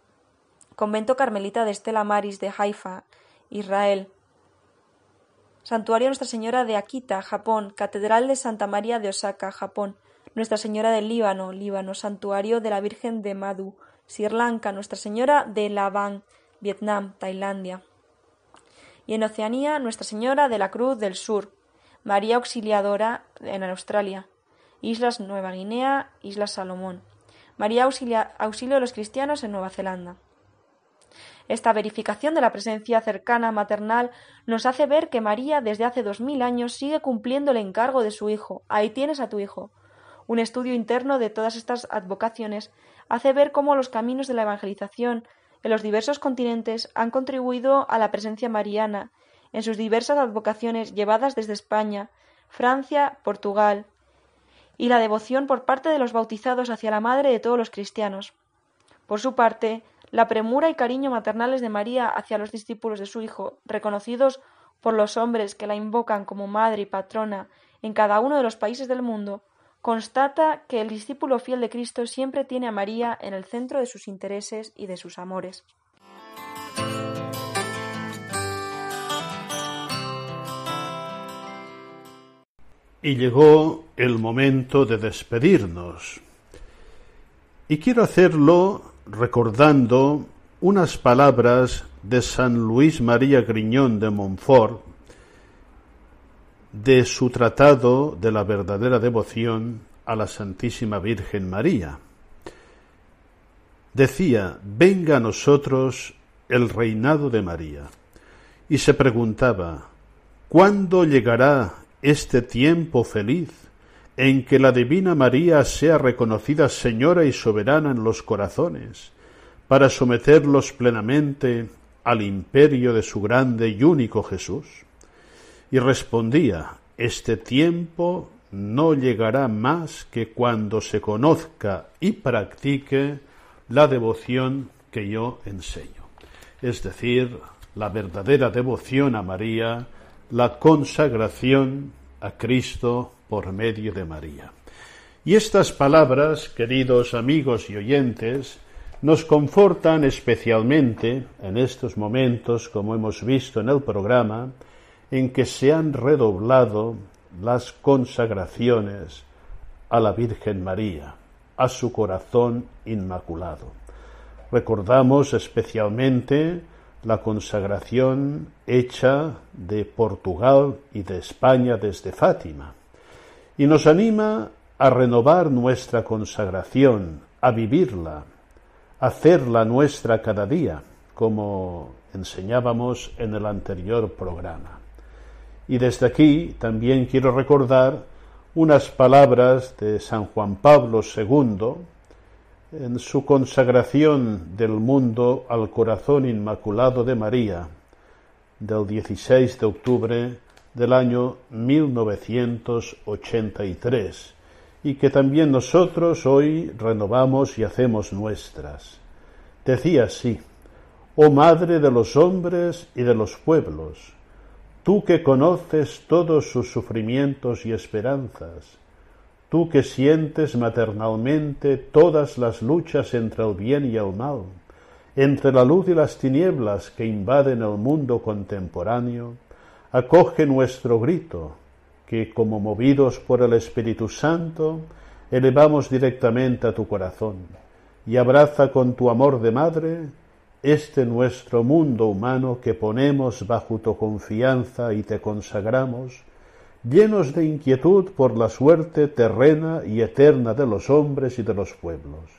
[SPEAKER 2] Convento Carmelita de Estela Maris de Haifa, Israel, Santuario Nuestra Señora de Akita, Japón, Catedral de Santa María de Osaka, Japón, Nuestra Señora del Líbano, Líbano, Santuario de la Virgen de Madhu, Sri Lanka, Nuestra Señora de Lavang, Vietnam, Tailandia. Y en Oceanía, Nuestra Señora de la Cruz del Sur, María Auxiliadora en Australia, Islas Nueva Guinea, Islas Salomón, María Auxilio de los Cristianos en Nueva Zelanda. Esta verificación de la presencia cercana maternal nos hace ver que María desde hace dos mil años sigue cumpliendo el encargo de su hijo. Ahí tienes a tu hijo. Un estudio interno de todas estas advocaciones hace ver cómo los caminos de la evangelización en los diversos continentes han contribuido a la presencia mariana en sus diversas advocaciones llevadas desde España, Francia, Portugal, y la devoción por parte de los bautizados hacia la madre de todos los cristianos. Por su parte, la premura y cariño maternales de María hacia los discípulos de su Hijo, reconocidos por los hombres que la invocan como madre y patrona en cada uno de los países del mundo, constata que el discípulo fiel de Cristo siempre tiene a María en el centro de sus intereses y de sus amores.
[SPEAKER 1] Y llegó el momento de despedirnos. Y quiero hacerlo recordando unas palabras de San Luis María Griñón de Montfort de su tratado de la verdadera devoción a la Santísima Virgen María. Decía, venga a nosotros el reinado de María. Y se preguntaba, ¿cuándo llegará este tiempo feliz en que la Divina María sea reconocida Señora y soberana en los corazones, para someterlos plenamente al imperio de su grande y único Jesús? Y respondía, este tiempo no llegará más que cuando se conozca y practique la devoción que yo enseño, es decir, la verdadera devoción a María, la consagración a Cristo por medio de María. Y estas palabras, queridos amigos y oyentes, nos confortan especialmente en estos momentos, como hemos visto en el programa, en que se han redoblado las consagraciones a la Virgen María, a su corazón inmaculado. Recordamos especialmente la consagración hecha de Portugal y de España desde Fátima, y nos anima a renovar nuestra consagración, a vivirla, a hacerla nuestra cada día, como enseñábamos en el anterior programa. Y desde aquí también quiero recordar unas palabras de San Juan Pablo II en su consagración del mundo al corazón inmaculado de María del 16 de octubre del año 1983 y que también nosotros hoy renovamos y hacemos nuestras. Decía así, Oh Madre de los hombres y de los pueblos, tú que conoces todos sus sufrimientos y esperanzas, tú que sientes maternalmente todas las luchas entre el bien y el mal, entre la luz y las tinieblas que invaden el mundo contemporáneo, acoge nuestro grito, que como movidos por el Espíritu Santo, elevamos directamente a tu corazón, y abraza con tu amor de madre este nuestro mundo humano que ponemos bajo tu confianza y te consagramos, llenos de inquietud por la suerte terrena y eterna de los hombres y de los pueblos.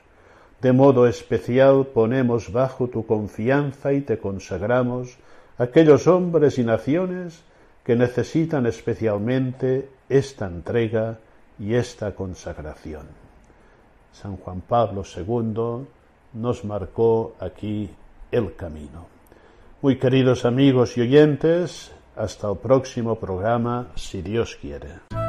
[SPEAKER 1] De modo especial ponemos bajo tu confianza y te consagramos aquellos hombres y naciones que necesitan especialmente esta entrega y esta consagración. San Juan Pablo II nos marcó aquí el camino. Muy queridos amigos y oyentes, hasta el próximo programa, si Dios quiere.